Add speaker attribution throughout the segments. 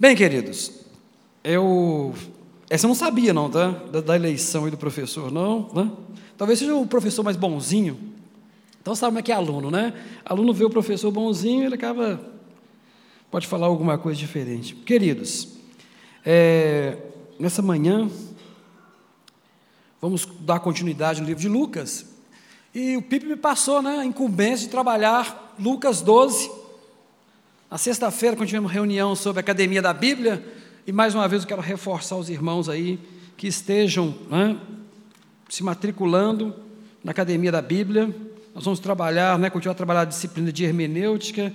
Speaker 1: Bem, queridos, eu. Essa eu não sabia, não, tá? Da, da eleição e do professor, não. Né? Talvez seja o professor mais bonzinho. Então, sabe como é que é aluno, né? Aluno vê o professor bonzinho, ele acaba. Pode falar alguma coisa diferente. Queridos, é, nessa manhã, vamos dar continuidade no livro de Lucas. E o Pipe me passou né, a incumbência de trabalhar Lucas 12. Na sexta-feira, quando tivemos reunião sobre a Academia da Bíblia, e mais uma vez eu quero reforçar os irmãos aí que estejam né, se matriculando na Academia da Bíblia. Nós vamos trabalhar, né, continuar a trabalhar a disciplina de hermenêutica,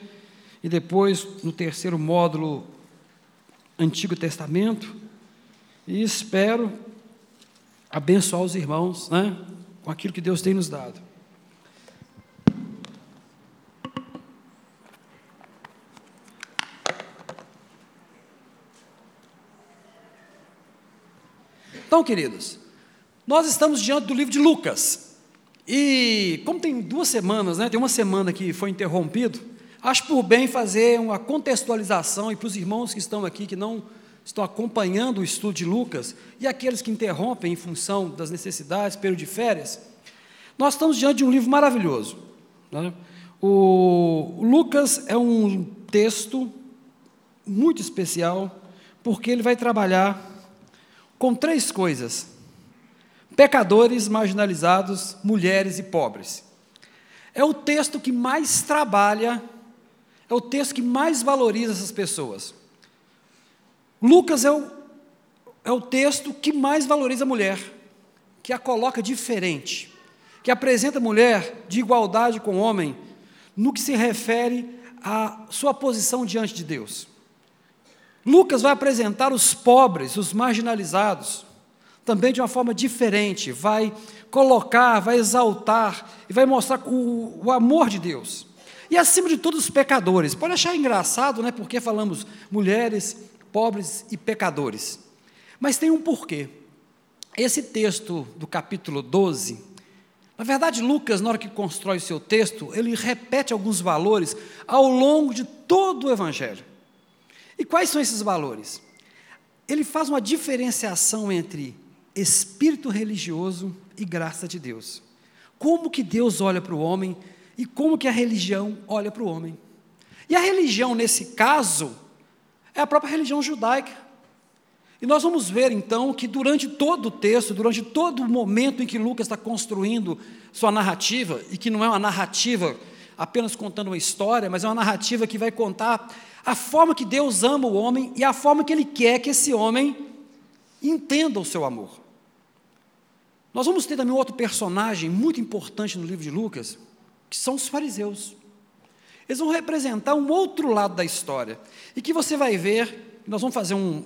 Speaker 1: e depois, no terceiro módulo, Antigo Testamento. E espero abençoar os irmãos né, com aquilo que Deus tem nos dado. Então, queridos, nós estamos diante do livro de Lucas. E como tem duas semanas, né, tem uma semana que foi interrompido, acho por bem fazer uma contextualização e para os irmãos que estão aqui, que não estão acompanhando o estudo de Lucas, e aqueles que interrompem em função das necessidades, período de férias, nós estamos diante de um livro maravilhoso. Né? O Lucas é um texto muito especial, porque ele vai trabalhar com três coisas: pecadores, marginalizados, mulheres e pobres. É o texto que mais trabalha, é o texto que mais valoriza essas pessoas. Lucas é o, é o texto que mais valoriza a mulher, que a coloca diferente, que apresenta a mulher de igualdade com o homem no que se refere à sua posição diante de Deus. Lucas vai apresentar os pobres, os marginalizados, também de uma forma diferente, vai colocar, vai exaltar e vai mostrar o, o amor de Deus. E acima de tudo, os pecadores. Pode achar engraçado, né? Porque falamos mulheres, pobres e pecadores. Mas tem um porquê. Esse texto do capítulo 12, na verdade, Lucas, na hora que constrói o seu texto, ele repete alguns valores ao longo de todo o Evangelho. E quais são esses valores? Ele faz uma diferenciação entre espírito religioso e graça de Deus. Como que Deus olha para o homem e como que a religião olha para o homem. E a religião, nesse caso, é a própria religião judaica. E nós vamos ver então que durante todo o texto, durante todo o momento em que Lucas está construindo sua narrativa, e que não é uma narrativa apenas contando uma história, mas é uma narrativa que vai contar a forma que Deus ama o homem e a forma que Ele quer que esse homem entenda o seu amor. Nós vamos ter também outro personagem muito importante no livro de Lucas, que são os fariseus. Eles vão representar um outro lado da história, e que você vai ver, nós vamos fazer um,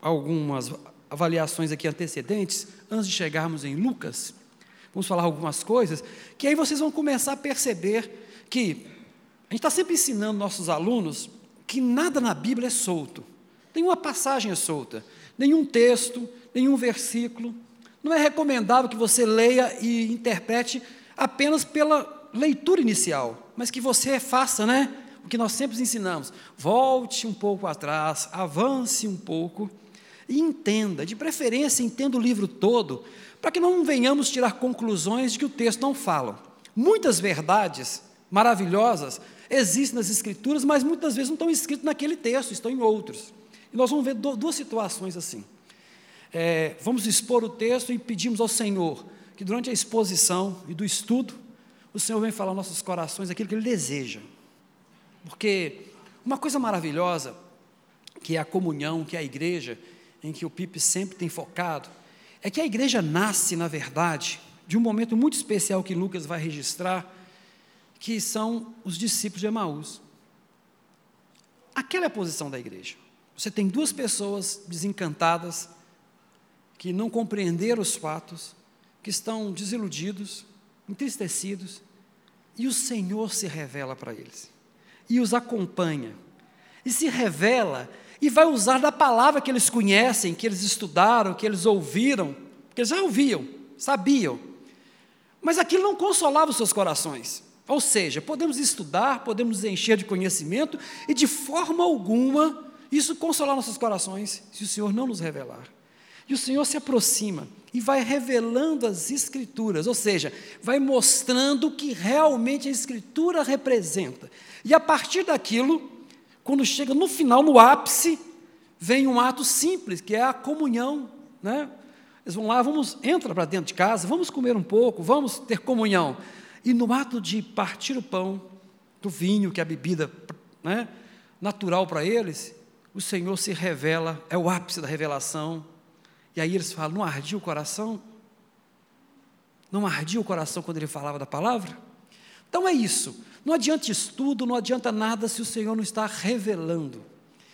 Speaker 1: algumas avaliações aqui antecedentes, antes de chegarmos em Lucas, vamos falar algumas coisas, que aí vocês vão começar a perceber que a gente está sempre ensinando nossos alunos que nada na Bíblia é solto. Nenhuma passagem é solta, nenhum texto, nenhum versículo. Não é recomendável que você leia e interprete apenas pela leitura inicial, mas que você faça, né? O que nós sempre ensinamos. Volte um pouco atrás, avance um pouco e entenda, de preferência, entenda o livro todo, para que não venhamos tirar conclusões de que o texto não fala. Muitas verdades maravilhosas existem nas Escrituras, mas muitas vezes não estão escritas naquele texto, estão em outros. E nós vamos ver duas situações assim. É, vamos expor o texto e pedimos ao Senhor que durante a exposição e do estudo, o Senhor venha falar aos nossos corações aquilo que Ele deseja. Porque uma coisa maravilhosa, que é a comunhão, que é a igreja, em que o Pipe sempre tem focado, é que a igreja nasce, na verdade, de um momento muito especial que Lucas vai registrar, que são os discípulos de Emaús. Aquela é a posição da igreja. Você tem duas pessoas desencantadas, que não compreenderam os fatos, que estão desiludidos, entristecidos, e o Senhor se revela para eles, e os acompanha, e se revela, e vai usar da palavra que eles conhecem, que eles estudaram, que eles ouviram, que eles já ouviam, sabiam, mas aquilo não consolava os seus corações. Ou seja, podemos estudar, podemos encher de conhecimento e de forma alguma isso consolar nossos corações se o Senhor não nos revelar. E o Senhor se aproxima e vai revelando as Escrituras, ou seja, vai mostrando o que realmente a Escritura representa. E a partir daquilo, quando chega no final, no ápice, vem um ato simples, que é a comunhão. Né? Eles vão lá, vamos, entra para dentro de casa, vamos comer um pouco, vamos ter comunhão. E no ato de partir o pão, do vinho, que é a bebida né, natural para eles, o Senhor se revela, é o ápice da revelação. E aí eles falam: não ardia o coração? Não ardia o coração quando ele falava da palavra? Então é isso. Não adianta estudo, não adianta nada se o Senhor não está revelando.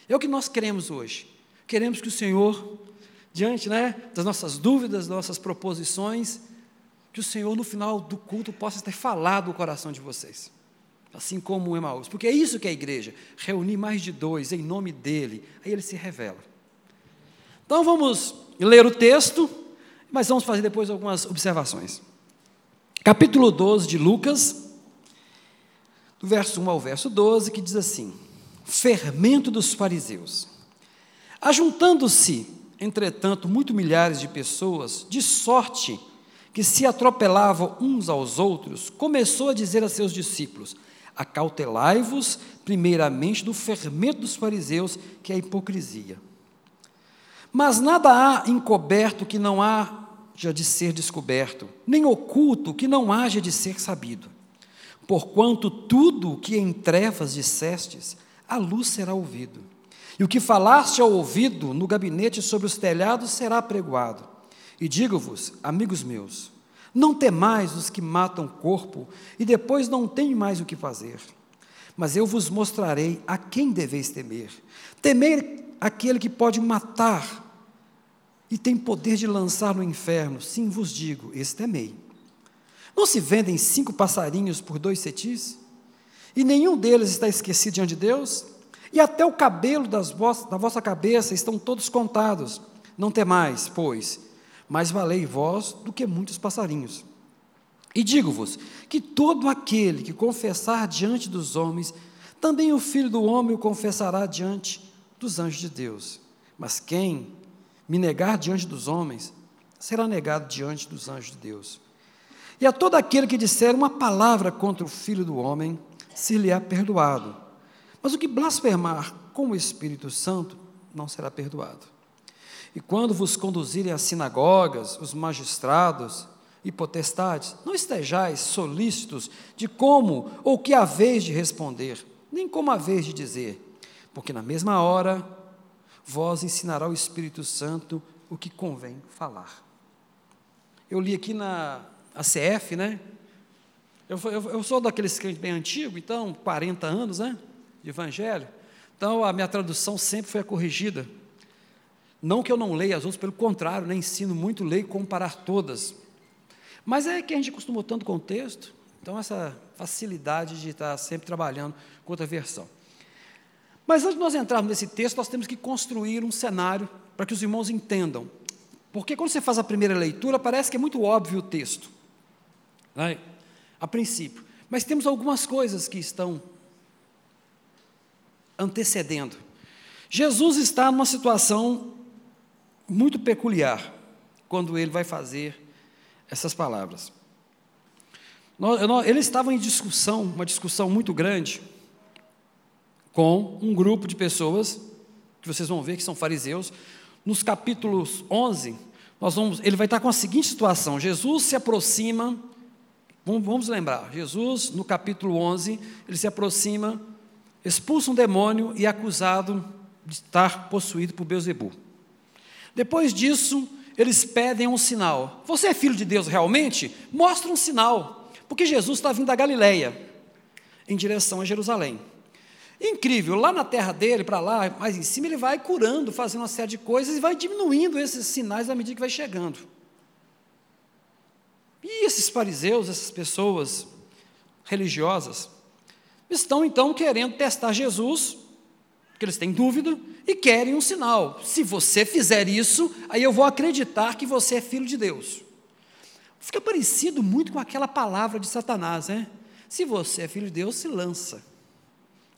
Speaker 1: É o que nós queremos hoje. Queremos que o Senhor, diante né, das nossas dúvidas, das nossas proposições, que o Senhor, no final do culto, possa ter falado o coração de vocês assim como o Emaús, porque é isso que é a igreja, reunir mais de dois em nome dele, aí ele se revela. Então vamos ler o texto, mas vamos fazer depois algumas observações. Capítulo 12 de Lucas, do verso 1 ao verso 12, que diz assim: Fermento dos fariseus. Ajuntando-se, entretanto, muito milhares de pessoas, de sorte que se atropelavam uns aos outros, começou a dizer a seus discípulos: Acautelai-vos, primeiramente, do fermento dos fariseus, que é a hipocrisia. Mas nada há encoberto que não haja de ser descoberto, nem oculto que não haja de ser sabido. Porquanto tudo o que em trevas dissestes, a luz será ouvido. E o que falaste ao ouvido no gabinete sobre os telhados será pregoado. E digo-vos, amigos meus, não temais os que matam o corpo e depois não têm mais o que fazer. Mas eu vos mostrarei a quem deveis temer. Temer aquele que pode matar e tem poder de lançar no inferno. Sim, vos digo, esse temei. Não se vendem cinco passarinhos por dois cetis? E nenhum deles está esquecido diante de Deus? E até o cabelo das da vossa cabeça estão todos contados. Não temais, pois, mais valei vós do que muitos passarinhos. E digo-vos que todo aquele que confessar diante dos homens, também o Filho do Homem o confessará diante dos anjos de Deus. Mas quem me negar diante dos homens, será negado diante dos anjos de Deus. E a todo aquele que disser uma palavra contra o Filho do Homem, se lhe é perdoado. Mas o que blasfemar com o Espírito Santo não será perdoado. E quando vos conduzirem às sinagogas, os magistrados e potestades, não estejais solícitos de como ou que haveis de responder, nem como haveis de dizer, porque na mesma hora vós ensinará o Espírito Santo o que convém falar. Eu li aqui na ACF, né? Eu, eu, eu sou daqueles crentes bem antigos, então, 40 anos, né? De evangelho. Então, a minha tradução sempre foi a corrigida. Não que eu não leia as outras, pelo contrário, né, ensino muito, leio comparar todas. Mas é que a gente acostumou tanto com o texto, então essa facilidade de estar sempre trabalhando com outra versão. Mas antes de nós entrarmos nesse texto, nós temos que construir um cenário para que os irmãos entendam. Porque quando você faz a primeira leitura, parece que é muito óbvio o texto, né? a princípio. Mas temos algumas coisas que estão antecedendo. Jesus está numa situação muito peculiar quando ele vai fazer essas palavras. Eles estavam em discussão, uma discussão muito grande, com um grupo de pessoas, que vocês vão ver que são fariseus. Nos capítulos 11, nós vamos, ele vai estar com a seguinte situação: Jesus se aproxima, vamos, vamos lembrar, Jesus, no capítulo 11, ele se aproxima, expulsa um demônio e é acusado de estar possuído por Beuzebu. Depois disso, eles pedem um sinal. Você é filho de Deus realmente? Mostra um sinal. Porque Jesus está vindo da Galileia, em direção a Jerusalém. Incrível, lá na terra dele, para lá, mais em cima, ele vai curando, fazendo uma série de coisas e vai diminuindo esses sinais à medida que vai chegando. E esses fariseus, essas pessoas religiosas, estão então querendo testar Jesus, porque eles têm dúvida, e querem um sinal. Se você fizer isso, aí eu vou acreditar que você é filho de Deus. Fica parecido muito com aquela palavra de Satanás, né? Se você é filho de Deus, se lança.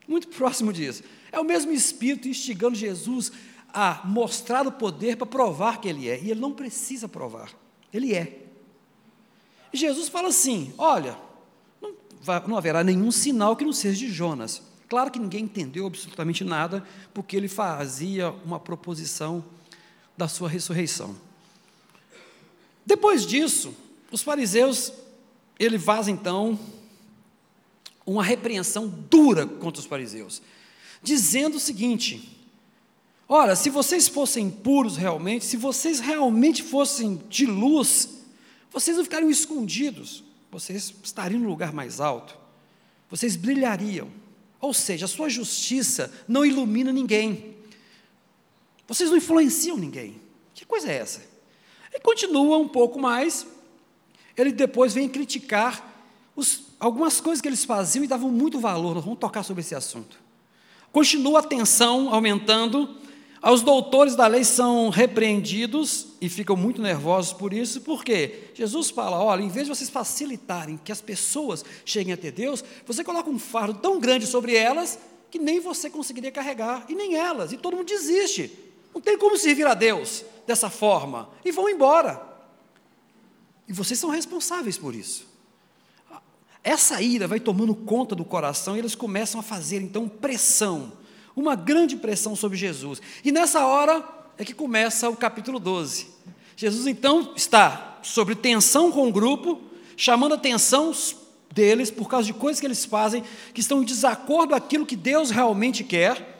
Speaker 1: Muito próximo disso. É o mesmo Espírito instigando Jesus a mostrar o poder para provar que ele é. E ele não precisa provar, ele é. E Jesus fala assim: olha, não, não haverá nenhum sinal que não seja de Jonas. Claro que ninguém entendeu absolutamente nada, porque ele fazia uma proposição da sua ressurreição. Depois disso, os fariseus, ele faz então uma repreensão dura contra os fariseus, dizendo o seguinte: Ora, se vocês fossem puros realmente, se vocês realmente fossem de luz, vocês não ficariam escondidos, vocês estariam no lugar mais alto, vocês brilhariam. Ou seja, a sua justiça não ilumina ninguém, vocês não influenciam ninguém. Que coisa é essa? E continua um pouco mais, ele depois vem criticar os, algumas coisas que eles faziam e davam muito valor. Nós vamos tocar sobre esse assunto. Continua a tensão aumentando. Os doutores da lei são repreendidos e ficam muito nervosos por isso, porque Jesus fala: olha, em vez de vocês facilitarem que as pessoas cheguem até Deus, você coloca um fardo tão grande sobre elas que nem você conseguiria carregar, e nem elas, e todo mundo desiste. Não tem como servir a Deus dessa forma, e vão embora. E vocês são responsáveis por isso. Essa ira vai tomando conta do coração e eles começam a fazer então pressão, uma grande pressão sobre Jesus. E nessa hora é que começa o capítulo 12. Jesus então está sobre tensão com o grupo, chamando a atenção deles por causa de coisas que eles fazem que estão em desacordo com aquilo que Deus realmente quer.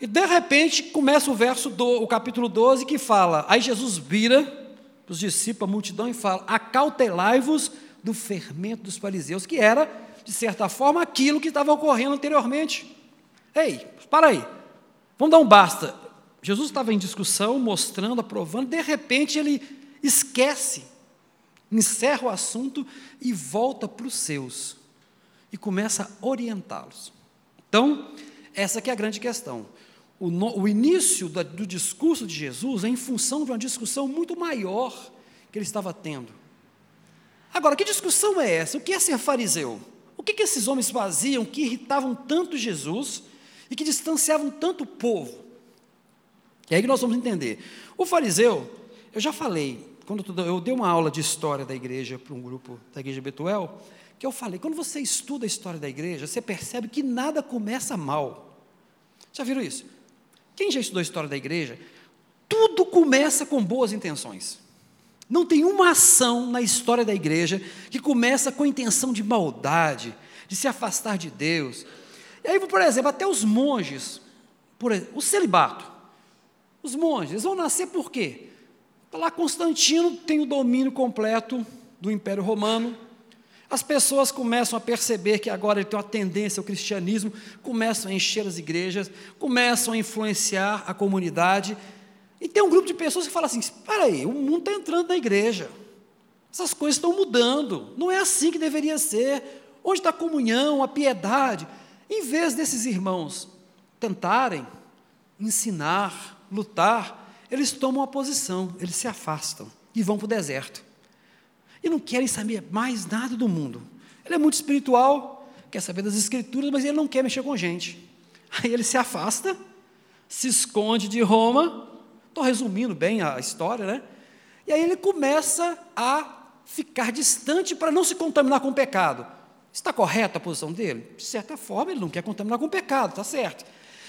Speaker 1: E de repente começa o verso do o capítulo 12 que fala: Aí Jesus vira os discípulos, a multidão, e fala: Acautelai-vos do fermento dos fariseus, que era, de certa forma, aquilo que estava ocorrendo anteriormente. Ei, para aí, vamos dar um basta. Jesus estava em discussão, mostrando, aprovando, de repente ele esquece, encerra o assunto e volta para os seus e começa a orientá-los. Então, essa que é a grande questão. O, no, o início do, discurso de Jesus é em função de uma discussão muito maior que ele estava tendo Agora, que discussão é essa? O que é ser fariseu? O que, que esses homens faziam que irritavam tanto Jesus e que distanciavam tanto o povo? É aí que nós vamos entender. O fariseu, eu já falei, quando eu dei uma aula de história da igreja para um grupo da igreja Betuel, que eu falei, quando você estuda a história da igreja, você percebe que nada começa mal. Já viram isso? Quem já estudou a história da igreja, tudo começa com boas intenções. Não tem uma ação na história da igreja que começa com a intenção de maldade, de se afastar de Deus. E aí, por exemplo, até os monges, por exemplo, o celibato. Os monges vão nascer por quê? Lá Constantino tem o domínio completo do Império Romano. As pessoas começam a perceber que agora ele tem uma tendência ao cristianismo, começam a encher as igrejas, começam a influenciar a comunidade e tem um grupo de pessoas que fala assim: espera aí, o mundo está entrando na igreja. Essas coisas estão mudando. Não é assim que deveria ser. Onde está a comunhão, a piedade? Em vez desses irmãos tentarem ensinar, lutar, eles tomam uma posição, eles se afastam e vão para o deserto. E não querem saber mais nada do mundo. Ele é muito espiritual, quer saber das escrituras, mas ele não quer mexer com gente. Aí ele se afasta, se esconde de Roma Estou resumindo bem a história, né? E aí ele começa a ficar distante para não se contaminar com o pecado. Está correta a posição dele? De certa forma, ele não quer contaminar com pecado, está certo.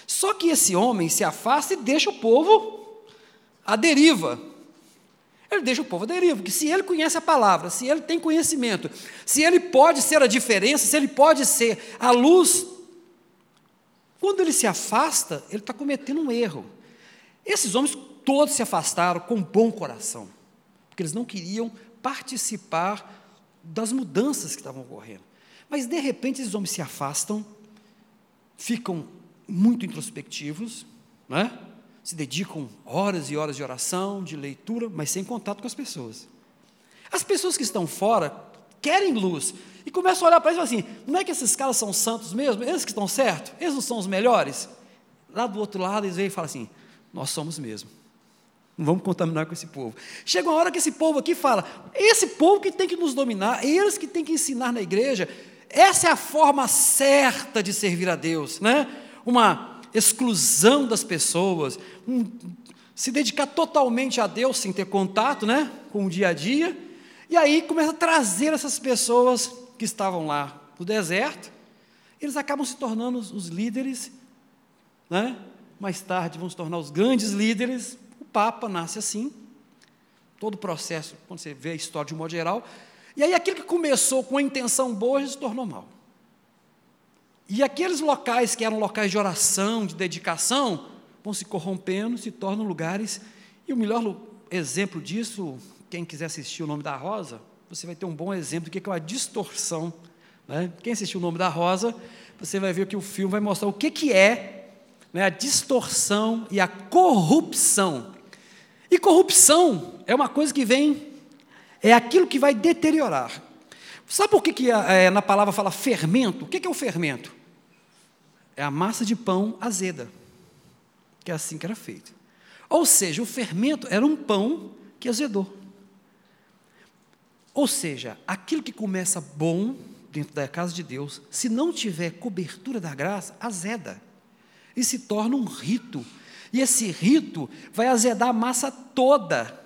Speaker 1: Só que esse homem se afasta e deixa o povo à deriva. Ele deixa o povo à deriva, porque se ele conhece a palavra, se ele tem conhecimento, se ele pode ser a diferença, se ele pode ser a luz, quando ele se afasta, ele está cometendo um erro. Esses homens todos se afastaram com bom coração, porque eles não queriam participar das mudanças que estavam ocorrendo. Mas, de repente, esses homens se afastam, ficam muito introspectivos, né? se dedicam horas e horas de oração, de leitura, mas sem contato com as pessoas. As pessoas que estão fora querem luz e começam a olhar para eles e falam assim: não é que esses caras são santos mesmo? Eles que estão certos? Eles não são os melhores? Lá do outro lado, eles veem e falam assim: nós somos mesmo. Não vamos contaminar com esse povo. Chega uma hora que esse povo aqui fala: esse povo que tem que nos dominar, eles que tem que ensinar na igreja, essa é a forma certa de servir a Deus, né? Uma exclusão das pessoas, um, se dedicar totalmente a Deus sem ter contato, né, com o dia a dia. E aí começa a trazer essas pessoas que estavam lá no deserto, eles acabam se tornando os, líderes, né? Mais tarde vão se tornar os grandes líderes. O Papa nasce assim. Todo o processo, quando você vê a história de um modo geral, e aí aquilo que começou com a intenção boa se tornou mal. E aqueles locais que eram locais de oração, de dedicação, vão se corrompendo, se tornam lugares. E o melhor exemplo disso, quem quiser assistir o nome da Rosa, você vai ter um bom exemplo do que é uma distorção. Né? Quem assistiu o nome da Rosa, você vai ver que o filme vai mostrar o que, que é né, a distorção e a corrupção. E corrupção é uma coisa que vem, é aquilo que vai deteriorar. Sabe por que, que é, na palavra fala fermento? O que, que é o fermento? É a massa de pão azeda, que é assim que era feito. Ou seja, o fermento era um pão que azedou. Ou seja, aquilo que começa bom dentro da casa de Deus, se não tiver cobertura da graça, azeda. E se torna um rito. E esse rito vai azedar a massa toda.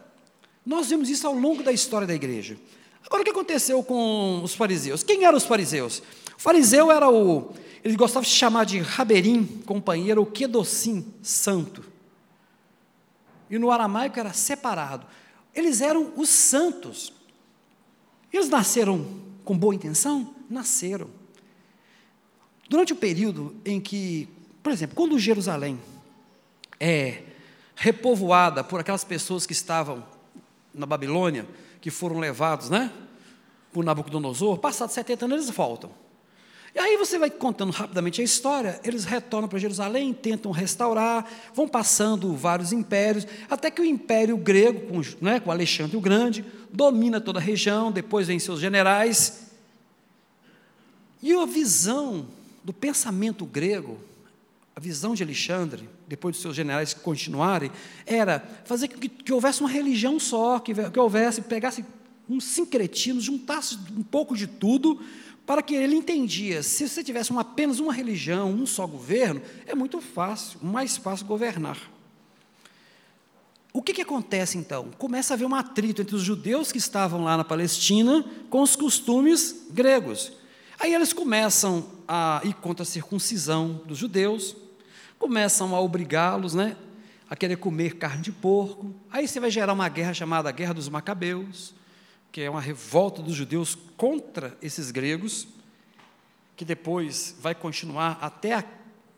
Speaker 1: Nós vemos isso ao longo da história da igreja. Agora, o que aconteceu com os fariseus? Quem eram os fariseus? O fariseu era o. Eles gostavam de chamar de Raberim, companheiro, o Quedocim, santo. E no aramaico era separado. Eles eram os santos. Eles nasceram com boa intenção? Nasceram. Durante o período em que, por exemplo, quando Jerusalém é repovoada por aquelas pessoas que estavam na Babilônia, que foram levados, né, por Nabucodonosor, passados 70 anos eles voltam. E aí você vai contando rapidamente a história, eles retornam para Jerusalém, tentam restaurar, vão passando vários impérios, até que o Império Grego, com, né, com Alexandre o Grande, domina toda a região, depois vem seus generais. E a visão do pensamento grego, a visão de Alexandre, depois dos seus generais continuarem, era fazer que, que houvesse uma religião só, que, que houvesse, pegasse um sincretismo, juntasse um pouco de tudo, para que ele entendia, se você tivesse uma, apenas uma religião, um só governo, é muito fácil, mais fácil governar. O que, que acontece então? Começa a haver um atrito entre os judeus que estavam lá na Palestina com os costumes gregos. Aí eles começam a ir contra a circuncisão dos judeus, começam a obrigá-los né, a querer comer carne de porco. Aí você vai gerar uma guerra chamada Guerra dos Macabeus, que é uma revolta dos judeus contra esses gregos, que depois vai continuar até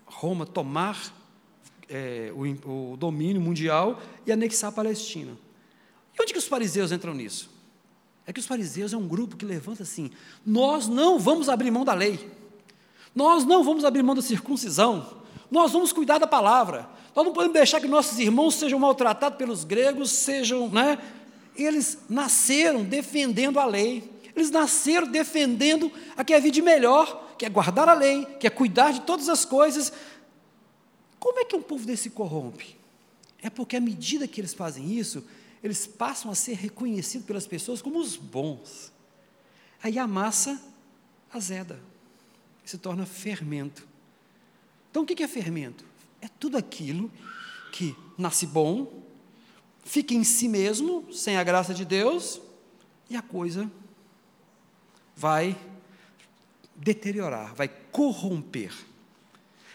Speaker 1: Roma tomar é, o, o domínio mundial e anexar a Palestina. E onde que os fariseus entram nisso? É que os fariseus é um grupo que levanta assim: nós não vamos abrir mão da lei, nós não vamos abrir mão da circuncisão, nós vamos cuidar da palavra, nós não podemos deixar que nossos irmãos sejam maltratados pelos gregos, sejam, né? Eles nasceram defendendo a lei, eles nasceram defendendo a que é vida melhor, que é guardar a lei, que é cuidar de todas as coisas. Como é que um povo desse corrompe? É porque à medida que eles fazem isso, eles passam a ser reconhecidos pelas pessoas como os bons. Aí a massa azeda, se torna fermento. Então o que é fermento? É tudo aquilo que nasce bom, fica em si mesmo, sem a graça de Deus, e a coisa vai deteriorar, vai corromper.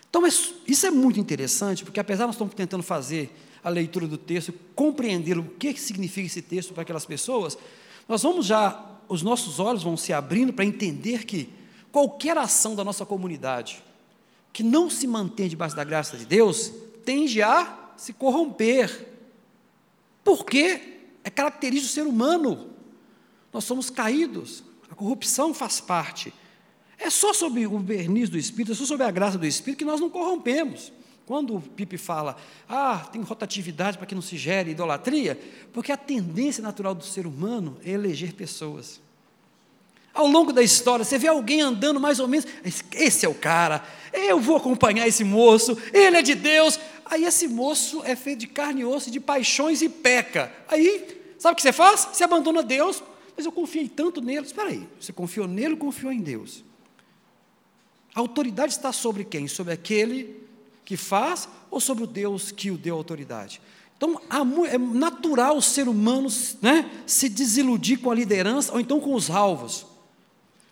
Speaker 1: Então, isso é muito interessante, porque apesar de nós estamos tentando fazer a leitura do texto, compreender o que significa esse texto para aquelas pessoas, nós vamos já, os nossos olhos vão se abrindo para entender que qualquer ação da nossa comunidade que não se mantém debaixo da graça de Deus, tende a se corromper, porque é característico do ser humano. Nós somos caídos, a corrupção faz parte. É só sob o verniz do Espírito, é só sob a graça do Espírito que nós não corrompemos. Quando o Pipe fala, ah, tem rotatividade para que não se gere idolatria, porque a tendência natural do ser humano é eleger pessoas. Ao longo da história, você vê alguém andando mais ou menos, esse é o cara, eu vou acompanhar esse moço, ele é de Deus, Aí esse moço é feito de carne e osso, de paixões e peca. Aí, sabe o que você faz? Você abandona Deus, mas eu confiei tanto nele. Espera aí, você confiou nele ou confiou em Deus? A autoridade está sobre quem? Sobre aquele que faz ou sobre o Deus que o deu autoridade? Então, é natural o ser humano né, se desiludir com a liderança ou então com os alvos.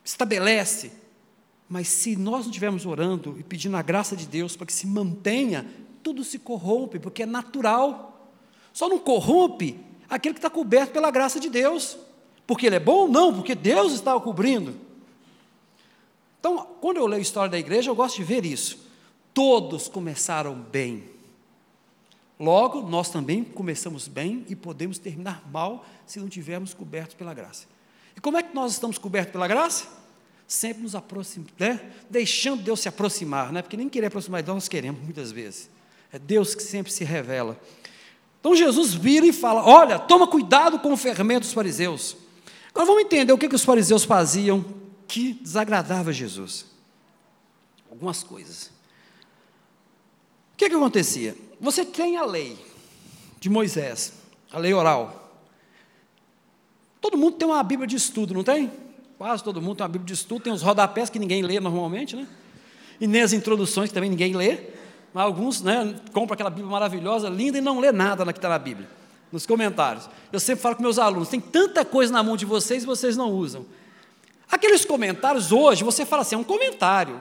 Speaker 1: Estabelece. Mas se nós não estivermos orando e pedindo a graça de Deus para que se mantenha, tudo se corrompe, porque é natural. Só não corrompe aquele que está coberto pela graça de Deus. Porque ele é bom? Não, porque Deus está o cobrindo. Então, quando eu leio a história da igreja, eu gosto de ver isso. Todos começaram bem. Logo, nós também começamos bem e podemos terminar mal se não tivermos cobertos pela graça. E como é que nós estamos cobertos pela graça? Sempre nos aproximando, né? deixando Deus se aproximar, né? porque nem querer aproximar de Deus nós queremos muitas vezes. É Deus que sempre se revela. Então Jesus vira e fala: Olha, toma cuidado com o fermento dos fariseus. Agora vamos entender o que, que os fariseus faziam que desagradava Jesus. Algumas coisas. O que, que acontecia? Você tem a lei de Moisés, a lei oral. Todo mundo tem uma Bíblia de estudo, não tem? Quase todo mundo tem uma Bíblia de estudo, tem os rodapés que ninguém lê normalmente, né? E nem as introduções que também ninguém lê. Alguns né, compram aquela Bíblia maravilhosa, linda, e não lê nada na que está na Bíblia, nos comentários. Eu sempre falo com meus alunos: tem tanta coisa na mão de vocês e vocês não usam. Aqueles comentários hoje, você fala assim, é um comentário.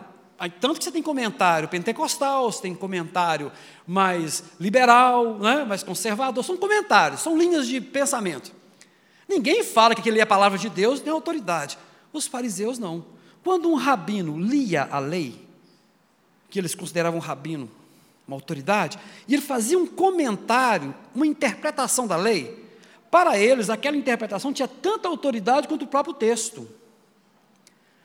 Speaker 1: Tanto que você tem comentário pentecostal, você tem comentário mais liberal, né, mais conservador, são comentários, são linhas de pensamento. Ninguém fala que aquilo é a palavra de Deus, nem autoridade. Os fariseus não. Quando um rabino lia a lei, que eles consideravam um rabino uma autoridade, e ele fazia um comentário, uma interpretação da lei, para eles aquela interpretação tinha tanta autoridade quanto o próprio texto.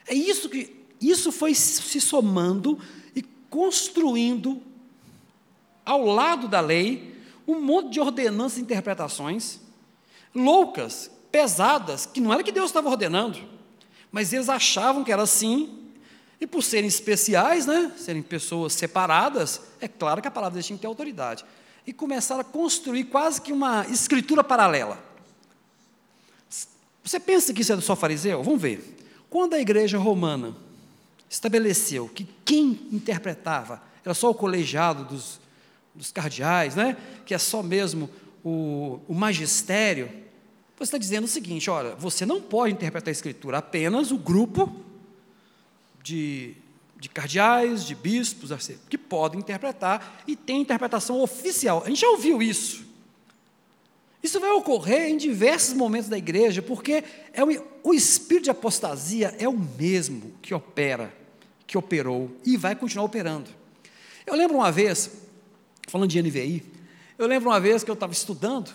Speaker 1: É isso que isso foi se somando e construindo ao lado da lei um monte de ordenanças e interpretações loucas, pesadas, que não era que Deus estava ordenando, mas eles achavam que era assim e por serem especiais, né, serem pessoas separadas, é claro que a palavra tinha que ter autoridade. E começaram a construir quase que uma escritura paralela. Você pensa que isso é só fariseu? Vamos ver. Quando a igreja romana estabeleceu que quem interpretava era só o colegiado dos, dos cardeais, né, que é só mesmo o, o magistério, você está dizendo o seguinte: olha, você não pode interpretar a escritura, apenas o grupo de, de cardeais, de bispos, que podem interpretar e tem interpretação oficial. A gente já ouviu isso. Isso vai ocorrer em diversos momentos da igreja, porque é o, o espírito de apostasia é o mesmo que opera, que operou e vai continuar operando. Eu lembro uma vez, falando de NVI, eu lembro uma vez que eu estava estudando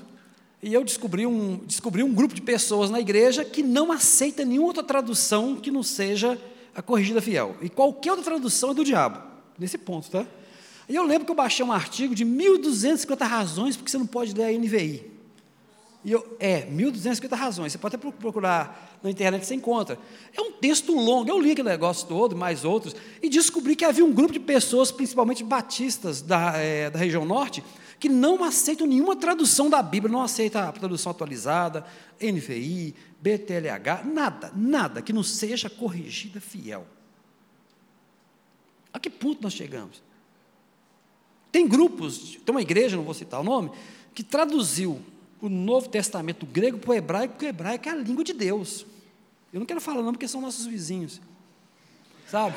Speaker 1: e eu descobri um, descobri um grupo de pessoas na igreja que não aceita nenhuma outra tradução que não seja a corrigida fiel. E qualquer outra tradução é do diabo, nesse ponto, tá? E eu lembro que eu baixei um artigo de 1.250 razões porque você não pode ler a NVI. E eu, é, 1.250 razões. Você pode até procurar na internet, você encontra. É um texto longo. Eu li aquele negócio todo, mais outros, e descobri que havia um grupo de pessoas, principalmente batistas da, é, da região norte, que não aceitam nenhuma tradução da Bíblia, não aceita a tradução atualizada, NVI, BTLH, nada, nada que não seja corrigida fiel. A que ponto nós chegamos? Tem grupos, tem uma igreja, não vou citar o nome, que traduziu o Novo Testamento grego para o hebraico, porque o hebraico é a língua de Deus. Eu não quero falar não, porque são nossos vizinhos. Sabe?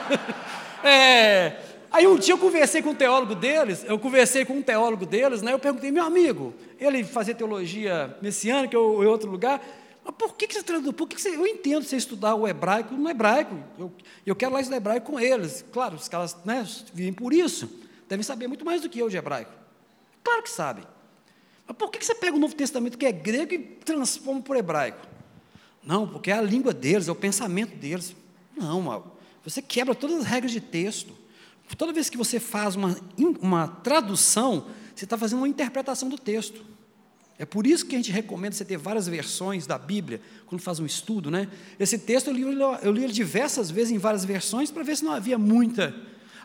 Speaker 1: é, Aí um dia eu conversei com um teólogo deles, eu conversei com um teólogo deles, né? Eu perguntei, meu amigo, ele fazia teologia messiânica ou em outro lugar, mas por que, que você traduz? Por que, que você, eu entendo você estudar o hebraico no hebraico. Eu, eu quero lá estudar hebraico com eles. Claro, os caras né, vivem por isso. Devem saber muito mais do que eu de hebraico. Claro que sabem. Mas por que, que você pega o Novo Testamento, que é grego, e transforma para o hebraico? Não, porque é a língua deles, é o pensamento deles. Não, você quebra todas as regras de texto. Toda vez que você faz uma, uma tradução, você está fazendo uma interpretação do texto. É por isso que a gente recomenda você ter várias versões da Bíblia, quando faz um estudo. Né? Esse texto eu li, eu li ele diversas vezes em várias versões para ver se não havia muita,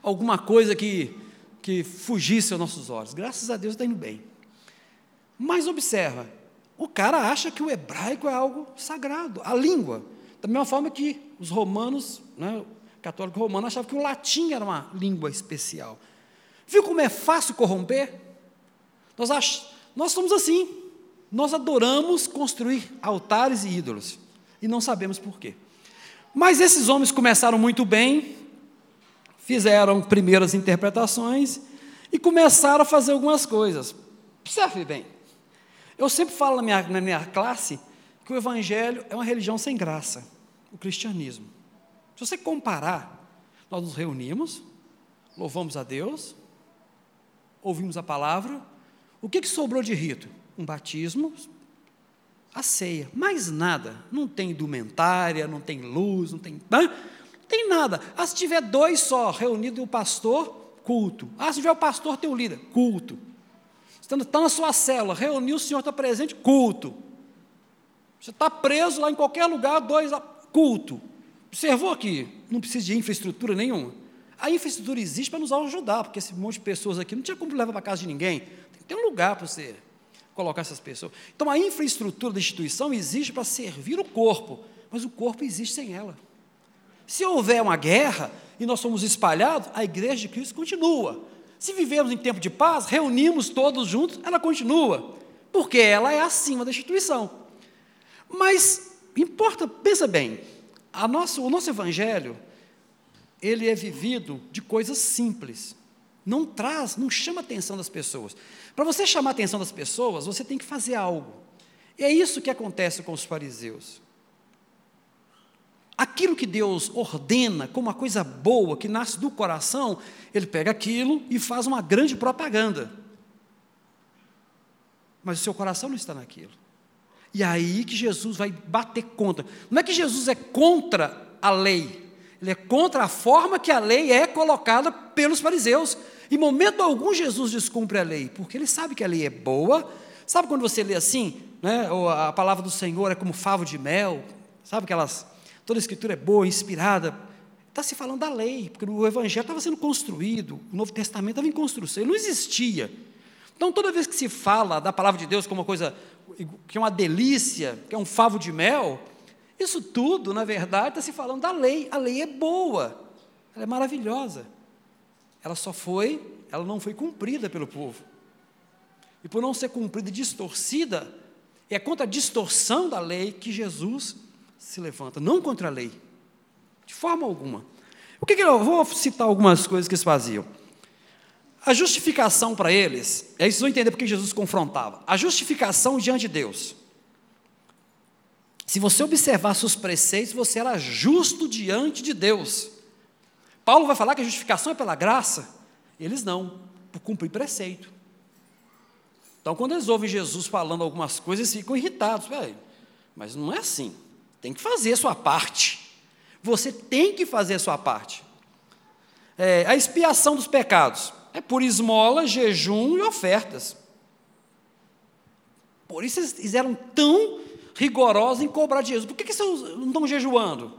Speaker 1: alguma coisa que, que fugisse aos nossos olhos. Graças a Deus está indo bem. Mas observa, o cara acha que o hebraico é algo sagrado, a língua. Da mesma forma que os romanos, né, católico romano achava que o latim era uma língua especial. Viu como é fácil corromper? Nós, ach... nós somos assim. Nós adoramos construir altares e ídolos e não sabemos por quê. Mas esses homens começaram muito bem, fizeram primeiras interpretações e começaram a fazer algumas coisas. Observe bem. Eu sempre falo na minha, na minha classe que o Evangelho é uma religião sem graça, o cristianismo. Se você comparar, nós nos reunimos, louvamos a Deus, ouvimos a palavra, o que, que sobrou de rito? Um batismo, a ceia, mais nada. Não tem indumentária, não tem luz, não tem. Não tem nada. Ah, se tiver dois só, reunido o pastor, culto. Ah, se tiver o pastor, tem o líder, culto. Está na sua célula, reuniu, o senhor está presente, culto. Você está preso lá em qualquer lugar, dois, culto. Observou que não precisa de infraestrutura nenhuma? A infraestrutura existe para nos ajudar, porque esse monte de pessoas aqui não tinha como levar para casa de ninguém. Tem que ter um lugar para você colocar essas pessoas. Então a infraestrutura da instituição existe para servir o corpo, mas o corpo existe sem ela. Se houver uma guerra e nós somos espalhados, a igreja de Cristo continua. Se vivemos em tempo de paz, reunimos todos juntos, ela continua, porque ela é acima da instituição. Mas importa, pensa bem, o nosso evangelho, ele é vivido de coisas simples. Não traz, não chama a atenção das pessoas. Para você chamar a atenção das pessoas, você tem que fazer algo. E é isso que acontece com os fariseus. Aquilo que Deus ordena como uma coisa boa, que nasce do coração, ele pega aquilo e faz uma grande propaganda. Mas o seu coração não está naquilo. E é aí que Jesus vai bater contra. Não é que Jesus é contra a lei, ele é contra a forma que a lei é colocada pelos fariseus. Em momento algum Jesus descumpre a lei, porque ele sabe que a lei é boa. Sabe quando você lê assim, né, a palavra do Senhor é como favo de mel, sabe aquelas, toda a escritura é boa, inspirada. Está se falando da lei, porque o Evangelho estava sendo construído, o Novo Testamento estava em construção, ele não existia. Então, toda vez que se fala da palavra de Deus como uma coisa que é uma delícia, que é um favo de mel, isso tudo, na verdade, está se falando da lei. A lei é boa, ela é maravilhosa ela só foi, ela não foi cumprida pelo povo. E por não ser cumprida e distorcida, é contra a distorção da lei que Jesus se levanta, não contra a lei, de forma alguma. O que, que eu vou citar algumas coisas que eles faziam. A justificação para eles, é isso entender porque Jesus confrontava. A justificação diante de Deus. Se você observasse os preceitos, você era justo diante de Deus. Paulo vai falar que a justificação é pela graça, eles não, por cumprir preceito. Então, quando eles ouvem Jesus falando algumas coisas, eles ficam irritados. mas não é assim. Tem que fazer a sua parte. Você tem que fazer a sua parte. É, a expiação dos pecados é por esmola, jejum e ofertas. Por isso eles eram tão rigorosos em cobrar de Jesus. Por que, que vocês não estão jejuando?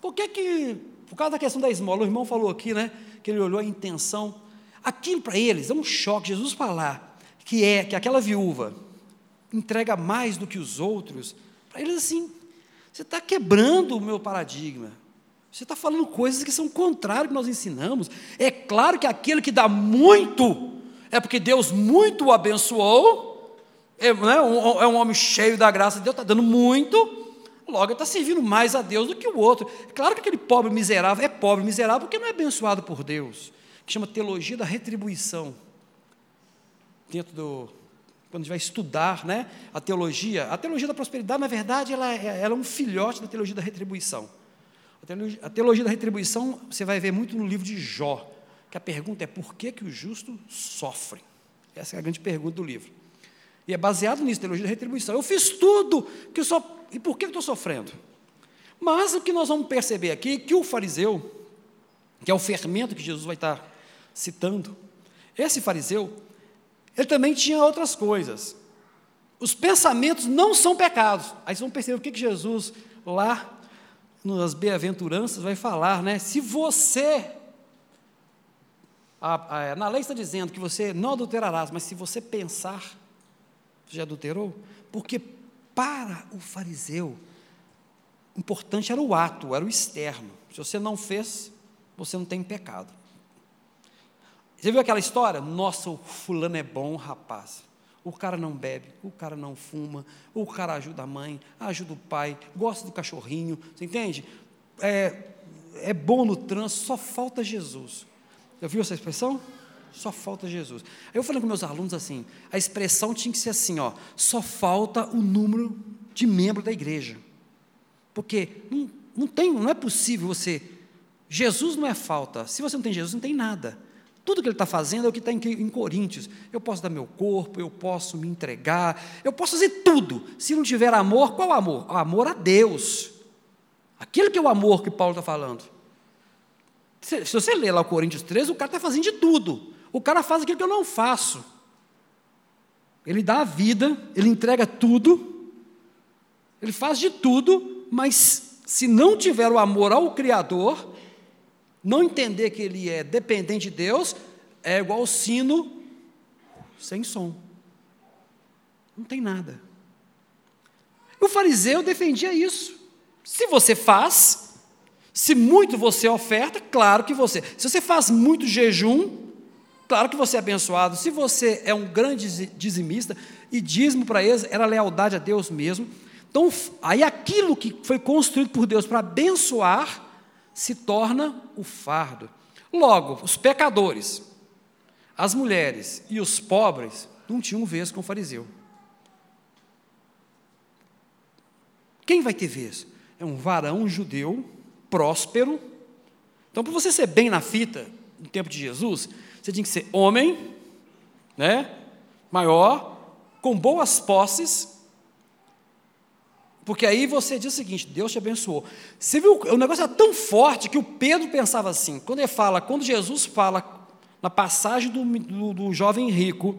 Speaker 1: Por que, que por causa da questão da esmola, o irmão falou aqui, né, que ele olhou a intenção. Aquilo para eles é um choque. Jesus falar que é que aquela viúva entrega mais do que os outros, para eles assim, você está quebrando o meu paradigma. Você está falando coisas que são contrárias ao que nós ensinamos. É claro que aquele que dá muito, é porque Deus muito o abençoou, é, né, é um homem cheio da graça de Deus, está dando muito, Logo, está servindo mais a Deus do que o outro. Claro que aquele pobre miserável é pobre miserável porque não é abençoado por Deus. Que chama teologia da retribuição. Dentro do. Quando a gente vai estudar né, a teologia, a teologia da prosperidade, na verdade, ela é, ela é um filhote da teologia da retribuição. A teologia, da retribuição você vai ver muito no livro de Jó, que a pergunta é por que, que o justo sofre? Essa é a grande pergunta do livro. E é baseado nisso, teologia da retribuição. Eu fiz tudo que eu só e por que estou sofrendo? Mas o que nós vamos perceber aqui é que o fariseu, que é o fermento que Jesus vai estar citando, esse fariseu, ele também tinha outras coisas. Os pensamentos não são pecados. Aí vocês vão perceber o que, que Jesus, lá nas bem-aventuranças, vai falar, né? Se você. A, a, na lei está dizendo que você não adulterarás, mas se você pensar, você já adulterou? Porque para o fariseu, importante era o ato, era o externo. Se você não fez, você não tem pecado. Você viu aquela história? Nossa, o fulano é bom, rapaz. O cara não bebe, o cara não fuma, o cara ajuda a mãe, ajuda o pai, gosta do cachorrinho, você entende? É, é bom no trânsito, só falta Jesus. Já viu essa expressão? Só falta Jesus. Eu falei com meus alunos assim, a expressão tinha que ser assim, ó, só falta o número de membro da igreja. Porque não, não tem, não é possível você. Jesus não é falta. Se você não tem Jesus, não tem nada. Tudo que ele está fazendo é o que está em, Coríntios. Eu posso dar meu corpo, eu posso me entregar, eu posso fazer tudo. Se não tiver amor, qual amor? Amor a Deus. Aquele que é o amor que Paulo está falando. Se, se, você ler lá o Coríntios 13, o cara está fazendo de tudo. O cara faz aquilo que eu não faço. Ele dá a vida, ele entrega tudo, ele faz de tudo, mas se não tiver o amor ao Criador, não entender que ele é dependente de Deus é igual ao sino sem som. Não tem nada. O fariseu defendia isso. Se você faz, se muito você oferta, claro que você. Se você faz muito jejum, claro que você é abençoado. Se você é um grande dizimista, e dízimo para eles era lealdade a Deus mesmo. Então, aí aquilo que foi construído por Deus para abençoar, se torna o fardo. Logo, os pecadores, as mulheres e os pobres não tinham vez com o fariseu. Quem vai ter vez? É um varão judeu, próspero. Então, para você ser bem na fita, no tempo de Jesus, você tinha que ser homem, né, maior, com boas posses, porque aí você diz o seguinte: Deus te abençoou. Você viu, o negócio é tão forte que o Pedro pensava assim. Quando ele fala, quando Jesus fala na passagem do, do, do jovem rico,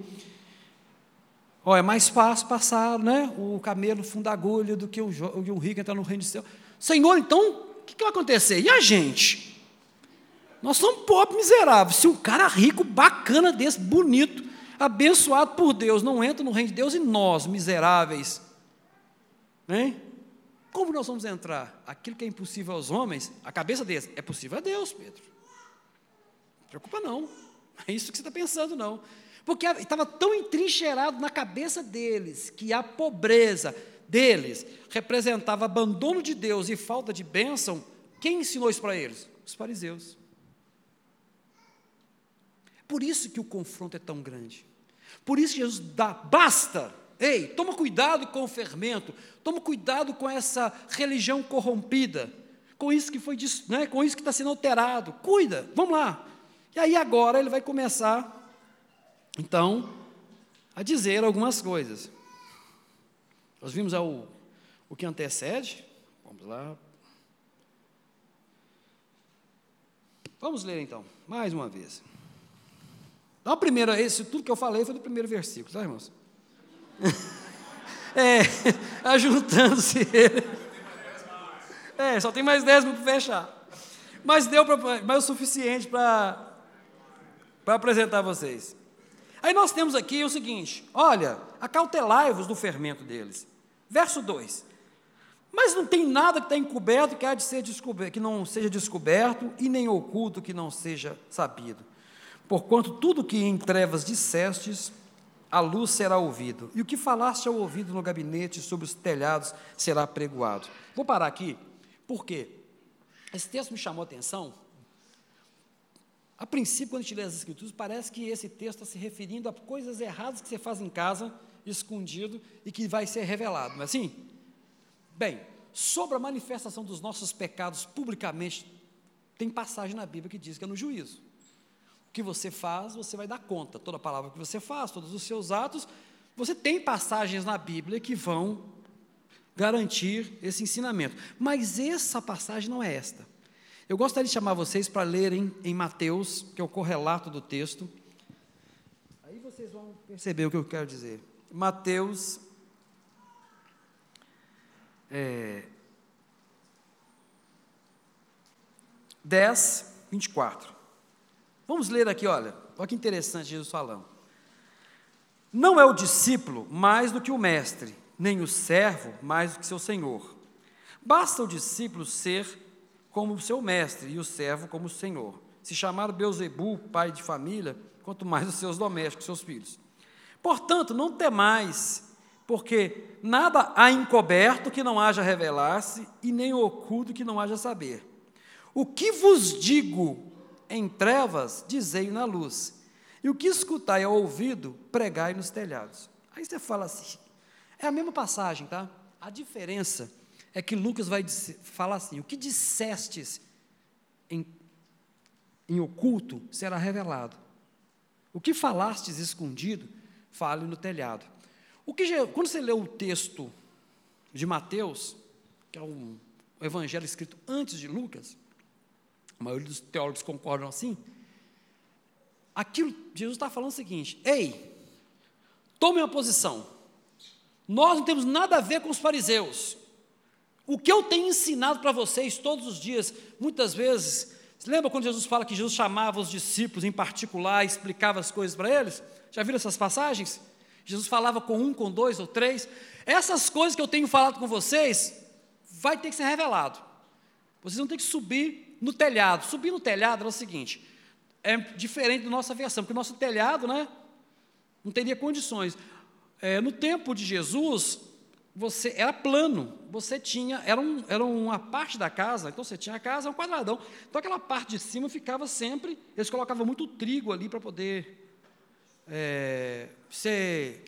Speaker 1: ó, é mais fácil passar né, o camelo fundo da agulha do que o, o rico entrar no reino de céu. Senhor, então, o que, que vai acontecer? E a gente? Nós somos pobres miseráveis. Se um cara rico, bacana desse, bonito, abençoado por Deus, não entra no reino de Deus e nós, miseráveis, Hein? Como nós vamos entrar? Aquilo que é impossível aos homens, a cabeça deles, é possível a Deus, Pedro. Não preocupa não. É isso que você está pensando, não. Porque estava tão entrincheirado na cabeça deles que a pobreza deles representava abandono de Deus e falta de bênção. Quem ensinou isso para eles? Os fariseus. Por isso que o confronto é tão grande. Por isso Jesus dá, basta, Ei, toma cuidado com o fermento, toma cuidado com essa religião corrompida, com isso que foi, né, com isso que está sendo alterado. Cuida, vamos lá. E aí agora ele vai começar, então, a dizer algumas coisas. Nós vimos o, o que antecede. Vamos lá. Vamos ler então, mais uma vez. Então, a primeira, esse, tudo que eu falei foi do primeiro versículo, tá, irmãos? é, ajuntando-se ele. É, só tem mais 10 para fechar. Mas deu pra, mas o suficiente para apresentar vocês. Aí nós temos aqui o seguinte: olha, acautelai-vos do fermento deles. Verso 2. Mas não tem nada que está encoberto que há de ser descoberto, que não seja descoberto, e nem oculto que não seja sabido. Porquanto tudo que em trevas dissestes, a luz será ouvido, e o que falaste ao ouvido no gabinete sobre os telhados será pregoado. Vou parar aqui, porque esse texto me chamou a atenção. A princípio, quando a gente lê as Escrituras, parece que esse texto está se referindo a coisas erradas que você faz em casa, escondido, e que vai ser revelado, não é assim? Bem, sobre a manifestação dos nossos pecados publicamente, tem passagem na Bíblia que diz que é no juízo que você faz, você vai dar conta. Toda palavra que você faz, todos os seus atos, você tem passagens na Bíblia que vão garantir esse ensinamento. Mas essa passagem não é esta. Eu gostaria de chamar vocês para lerem em Mateus, que é o correlato do texto. Aí vocês vão perceber o que eu quero dizer. Mateus é, 10, 24. Vamos ler aqui, olha, olha que interessante Jesus falando. Não é o discípulo mais do que o mestre, nem o servo mais do que seu senhor. Basta o discípulo ser como seu mestre e o servo como senhor. Se chamar Beuzebu, pai de família, quanto mais os seus domésticos, seus filhos. Portanto, não temais, porque nada há encoberto que não haja revelar-se, e nem oculto que não haja saber. O que vos digo em trevas, dizei na luz, e o que escutai ao ouvido, pregai nos telhados. Aí você fala assim, é a mesma passagem, tá? A diferença é que Lucas vai falar assim: o que dissestes em, em oculto será revelado. O que falastes escondido, fale no telhado. O que, quando você lê o texto de Mateus, que é um evangelho escrito antes de Lucas, a maioria dos teólogos concordam assim, aquilo, Jesus está falando o seguinte: ei, tome uma posição. Nós não temos nada a ver com os fariseus. O que eu tenho ensinado para vocês todos os dias, muitas vezes, lembra quando Jesus fala que Jesus chamava os discípulos em particular, explicava as coisas para eles? Já viram essas passagens? Jesus falava com um, com dois ou três. Essas coisas que eu tenho falado com vocês, vai ter que ser revelado. Vocês vão ter que subir no telhado. Subir no telhado é o seguinte: é diferente da nossa versão, porque o nosso telhado, né, não teria condições. É, no tempo de Jesus, você era plano, você tinha, era, um, era uma parte da casa, então você tinha a casa, um quadradão, então aquela parte de cima ficava sempre, eles colocavam muito trigo ali para poder é, ser,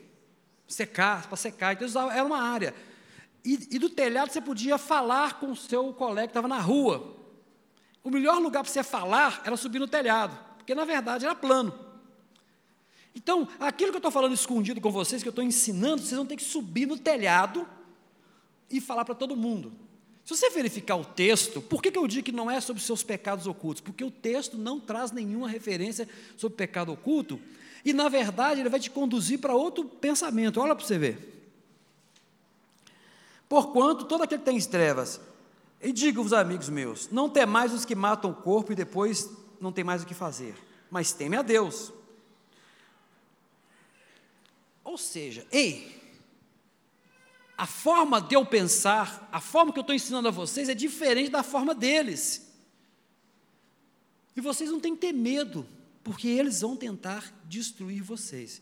Speaker 1: secar, para secar, então usavam, era uma área, e, e do telhado você podia falar com o seu colega que estava na rua, o melhor lugar para você falar era subir no telhado, porque na verdade era plano, então, aquilo que eu estou falando escondido com vocês, que eu estou ensinando, vocês vão ter que subir no telhado e falar para todo mundo. Se você verificar o texto, por que, que eu digo que não é sobre seus pecados ocultos? Porque o texto não traz nenhuma referência sobre pecado oculto, e na verdade ele vai te conduzir para outro pensamento. Olha para você ver. Porquanto todo aquele que tem trevas, e digo-vos, amigos meus, não tem mais os que matam o corpo e depois não tem mais o que fazer, mas teme a Deus ou seja, ei, a forma de eu pensar, a forma que eu estou ensinando a vocês é diferente da forma deles. E vocês não têm que ter medo, porque eles vão tentar destruir vocês.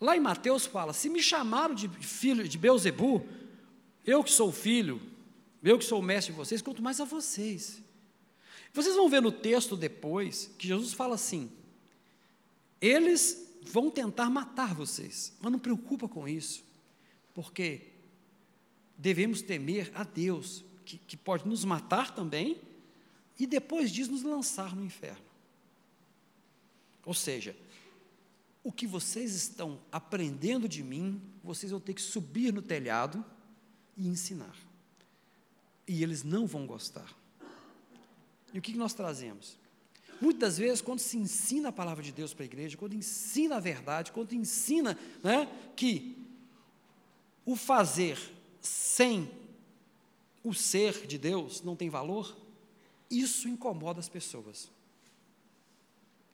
Speaker 1: Lá em Mateus fala: se me chamaram de filho de Beuzebu, eu que sou filho, eu que sou o mestre de vocês, quanto mais a vocês. Vocês vão ver no texto depois que Jesus fala assim: eles vão tentar matar vocês, mas não preocupa com isso, porque devemos temer a Deus, que, que pode nos matar também, e depois diz nos lançar no inferno. Ou seja, o que vocês estão aprendendo de mim, vocês vão ter que subir no telhado e ensinar. E eles não vão gostar. E o que nós trazemos? Muitas vezes, quando se ensina a palavra de Deus para a igreja, quando ensina a verdade, quando ensina né, que o fazer sem o ser de Deus não tem valor, isso incomoda as pessoas.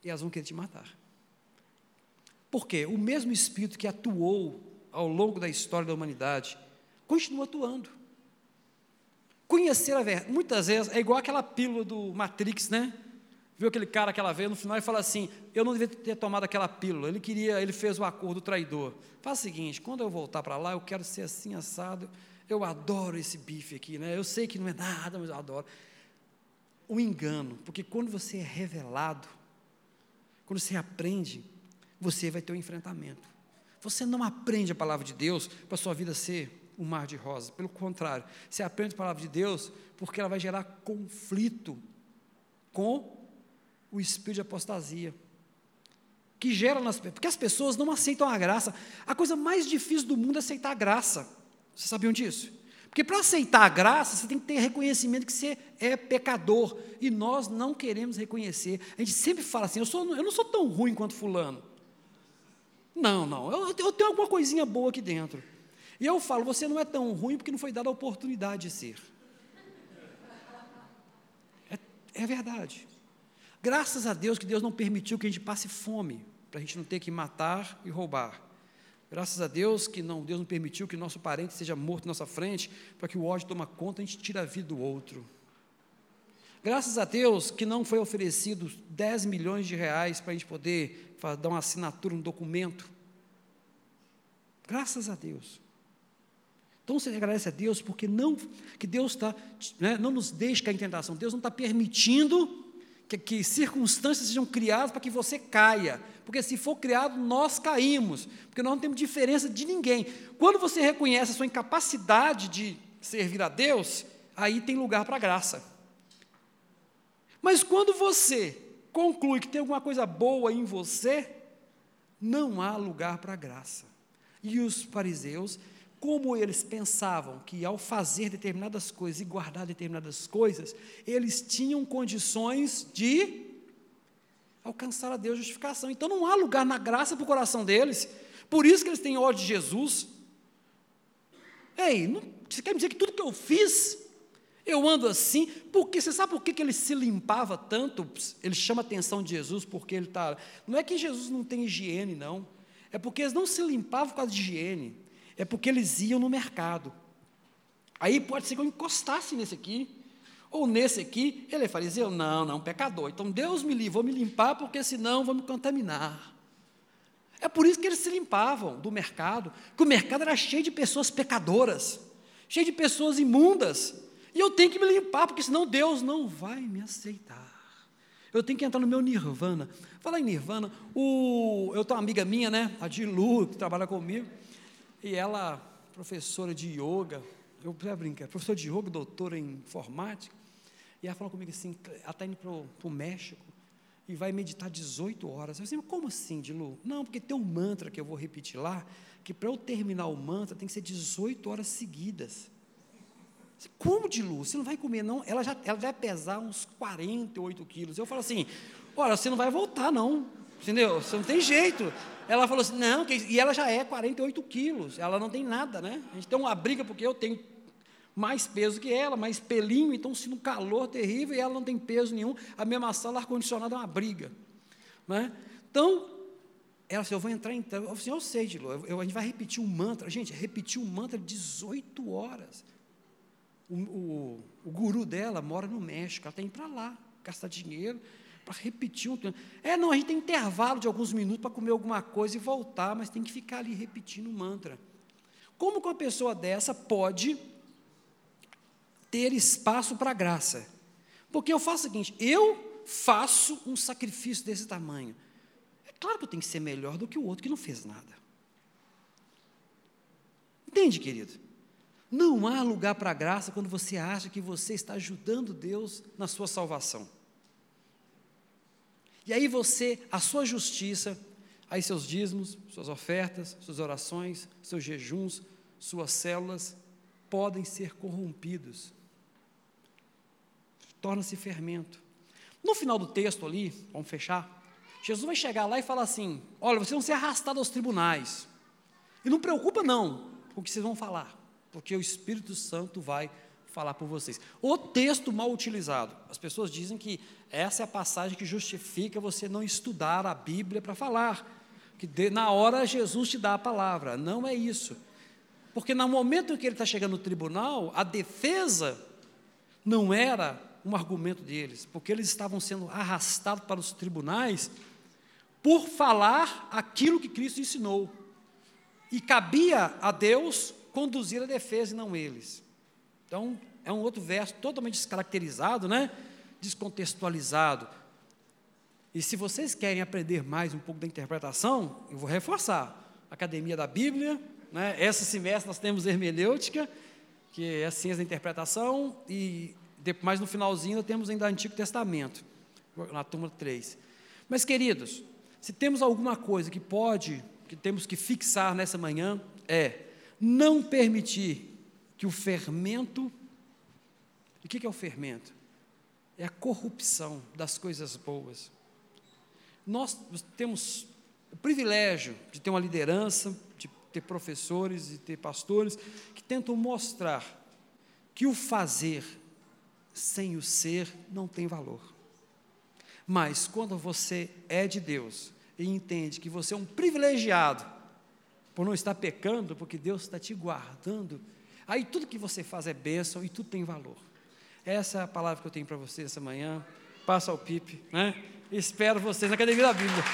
Speaker 1: E elas vão querer te matar. Porque o mesmo Espírito que atuou ao longo da história da humanidade continua atuando. Conhecer a verdade, muitas vezes, é igual aquela pílula do Matrix, né? Viu aquele cara aquela vez no final e fala assim: Eu não devia ter tomado aquela pílula. Ele queria, ele fez o acordo traidor. Faz o seguinte: quando eu voltar para lá, eu quero ser assim assado. Eu adoro esse bife aqui, né? Eu sei que não é nada, mas eu adoro. O engano, porque quando você é revelado, quando você aprende, você vai ter um enfrentamento. Você não aprende a palavra de Deus para a sua vida ser um mar de rosas. Pelo contrário, você aprende a palavra de Deus porque ela vai gerar conflito com o espírito de apostasia. Que gera nas porque as pessoas não aceitam a graça. A coisa mais difícil do mundo é aceitar a graça. Vocês sabiam disso? Porque para aceitar a graça, você tem que ter reconhecimento que você é pecador. E nós não queremos reconhecer. A gente sempre fala assim: eu, sou, eu não sou tão ruim quanto Fulano. Não, não, eu, eu tenho alguma coisinha boa aqui dentro. E eu falo: você não é tão ruim porque não foi dada a oportunidade de ser. É, é verdade. Graças a Deus que Deus não permitiu que a gente passe fome, para a gente não ter que matar e roubar. Graças a Deus que não, Deus não permitiu que nosso parente seja morto na nossa frente, para que o ódio tome conta e a gente tire a vida do outro. Graças a Deus que não foi oferecido 10 milhões de reais para a gente poder dar uma assinatura, um documento. Graças a Deus. Então você agradece a Deus porque não que Deus está, né, não nos deixa cair em tentação. Deus não está permitindo que, que circunstâncias sejam criadas para que você caia. Porque se for criado, nós caímos. Porque nós não temos diferença de ninguém. Quando você reconhece a sua incapacidade de servir a Deus, aí tem lugar para graça. Mas quando você conclui que tem alguma coisa boa em você, não há lugar para graça. E os fariseus como eles pensavam que ao fazer determinadas coisas e guardar determinadas coisas, eles tinham condições de alcançar a Deus justificação. Então não há lugar na graça para o coração deles. Por isso que eles têm ódio de Jesus. Ei, não, você quer me dizer que tudo que eu fiz, eu ando assim? Porque você sabe por que, que ele se limpava tanto? Ele chama a atenção de Jesus porque ele está. Não é que Jesus não tem higiene, não. É porque eles não se limpavam por causa de higiene é porque eles iam no mercado. Aí pode ser que eu encostasse nesse aqui, ou nesse aqui, ele é fariseu? Não, não, pecador. Então Deus me livre, vou me limpar, porque senão vou me contaminar. É por isso que eles se limpavam do mercado, que o mercado era cheio de pessoas pecadoras, cheio de pessoas imundas. E eu tenho que me limpar, porque senão Deus não vai me aceitar. Eu tenho que entrar no meu nirvana. Falar em nirvana, o, eu tenho uma amiga minha, né, a Dilu, que trabalha comigo, e ela, professora de yoga, eu já brincar, professora de yoga, doutora em informática, e ela falou comigo assim, ela está indo para o México e vai meditar 18 horas. Eu disse, como assim, Dilu? Não, porque tem um mantra que eu vou repetir lá, que para eu terminar o mantra tem que ser 18 horas seguidas. Como, Dilu? Você não vai comer, não? Ela já ela vai pesar uns 48 quilos. Eu falo assim, olha, você não vai voltar, não. Entendeu? Você não tem jeito. Ela falou assim, não, e ela já é 48 quilos, ela não tem nada, né? A gente tem uma briga porque eu tenho mais peso que ela, mais pelinho, então se no calor terrível e ela não tem peso nenhum, a mesma sala ar-condicionado é uma briga. Né? Então, ela disse, eu vou entrar então. Eu falei assim, eu sei, Dilo, eu, eu, a gente vai repetir um mantra. Gente, repetir um mantra 18 horas. O, o, o guru dela mora no México, ela tem que ir para lá, gastar dinheiro para repetir um treino. É, não, a gente tem intervalo de alguns minutos para comer alguma coisa e voltar, mas tem que ficar ali repetindo o mantra. Como que uma pessoa dessa pode ter espaço para a graça? Porque eu faço o seguinte, eu faço um sacrifício desse tamanho. É claro que eu tenho que ser melhor do que o outro que não fez nada. Entende, querido? Não há lugar para a graça quando você acha que você está ajudando Deus na sua salvação. E aí você, a sua justiça, aí seus dízimos, suas ofertas, suas orações, seus jejuns, suas células podem ser corrompidos. Torna-se fermento. No final do texto ali, vamos fechar, Jesus vai chegar lá e falar assim: olha, vocês vão ser arrastados aos tribunais. E não preocupa não com o que vocês vão falar, porque o Espírito Santo vai falar por vocês. O texto mal utilizado. As pessoas dizem que essa é a passagem que justifica você não estudar a Bíblia para falar. Que de, na hora Jesus te dá a palavra. Não é isso. Porque no momento em que ele está chegando no tribunal, a defesa não era um argumento deles, porque eles estavam sendo arrastados para os tribunais por falar aquilo que Cristo ensinou. E cabia a Deus conduzir a defesa e não eles. Então, é um outro verso totalmente descaracterizado, né? descontextualizado. E se vocês querem aprender mais um pouco da interpretação, eu vou reforçar. Academia da Bíblia, né? esse semestre nós temos hermenêutica, que é a ciência da interpretação, e mais no finalzinho nós temos ainda Antigo Testamento, na turma 3. Mas, queridos, se temos alguma coisa que pode, que temos que fixar nessa manhã, é não permitir que o fermento. O que é o fermento? É a corrupção das coisas boas. Nós temos o privilégio de ter uma liderança, de ter professores e ter pastores que tentam mostrar que o fazer sem o ser não tem valor. Mas quando você é de Deus e entende que você é um privilegiado por não estar pecando, porque Deus está te guardando Aí tudo que você faz é bênção e tudo tem valor. Essa é a palavra que eu tenho para vocês essa manhã. Passa ao pipe, né? Espero vocês na Academia da Bíblia.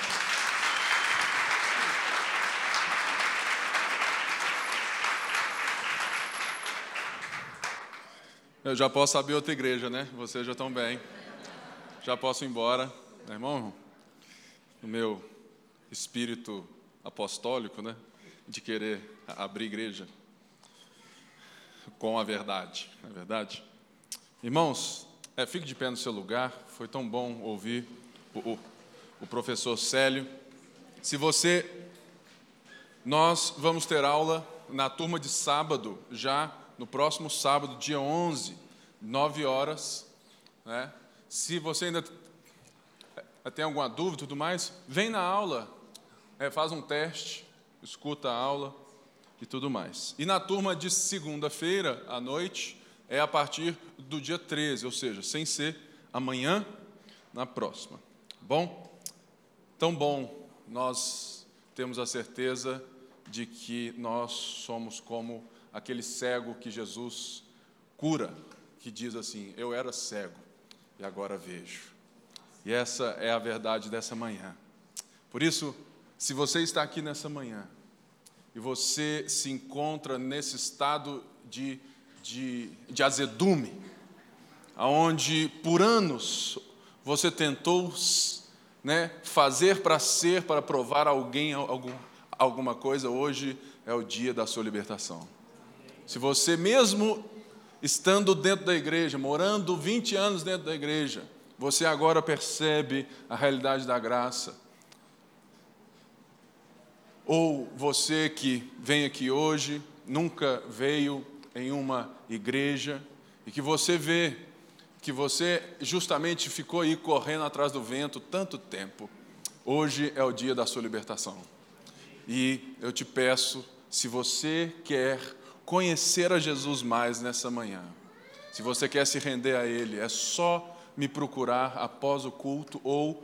Speaker 2: Eu já posso abrir outra igreja, né? Vocês já estão bem. Já posso ir embora, né, irmão? No meu espírito apostólico, né? De querer abrir igreja com a verdade, não é verdade? Irmãos, é, fique de pé no seu lugar. Foi tão bom ouvir o, o, o professor Célio. Se você. Nós vamos ter aula na turma de sábado, já no próximo sábado, dia 11, 9 horas. Né? Se você ainda tem alguma dúvida e tudo mais, vem na aula, é, faz um teste, escuta a aula e tudo mais. E na turma de segunda-feira à noite, é a partir do dia 13, ou seja, sem ser amanhã, na próxima. Bom? Tão bom nós temos a certeza de que nós somos como aquele cego que Jesus cura, que diz assim: Eu era cego e agora vejo. E essa é a verdade dessa manhã. Por isso, se você está aqui nessa manhã e você se encontra nesse estado de, de, de azedume, aonde por anos você tentou né, fazer para ser, para provar a alguém algum, alguma coisa, hoje é o dia da sua libertação. Se você mesmo estando dentro da igreja, morando 20 anos dentro da igreja, você agora percebe a realidade da graça. Ou você que vem aqui hoje, nunca veio em uma igreja, e que você vê que você justamente ficou aí correndo atrás do vento tanto tempo. Hoje é o dia da sua libertação. E eu te peço, se você quer conhecer a Jesus mais nessa manhã. Se você quer se render a Ele, é só me procurar após o culto ou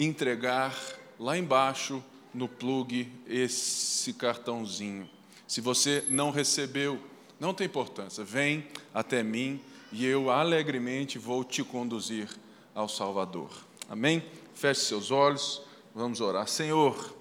Speaker 2: entregar lá embaixo no plug esse cartãozinho. Se você não recebeu, não tem importância, vem até mim e eu alegremente vou te conduzir ao Salvador. Amém? Feche seus olhos, vamos orar. Senhor,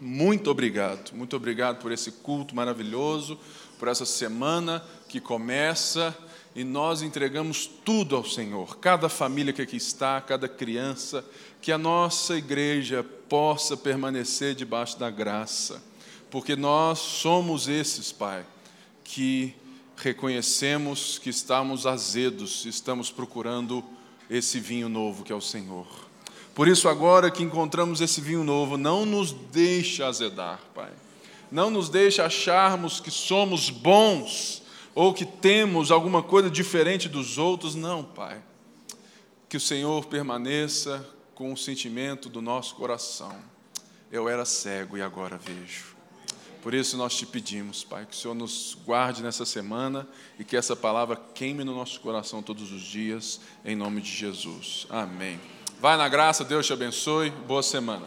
Speaker 2: muito obrigado, muito obrigado por esse culto maravilhoso por essa semana que começa e nós entregamos tudo ao Senhor, cada família que aqui está, cada criança, que a nossa igreja possa permanecer debaixo da graça, porque nós somos esses, Pai, que reconhecemos que estamos azedos, estamos procurando esse vinho novo que é o Senhor. Por isso, agora que encontramos esse vinho novo, não nos deixa azedar, Pai não nos deixa acharmos que somos bons ou que temos alguma coisa diferente dos outros, não, Pai. Que o Senhor permaneça com o sentimento do nosso coração. Eu era cego e agora vejo. Por isso nós te pedimos, Pai, que o Senhor nos guarde nessa semana e que essa palavra queime no nosso coração todos os dias, em nome de Jesus. Amém. Vai na graça, Deus te abençoe. Boa semana.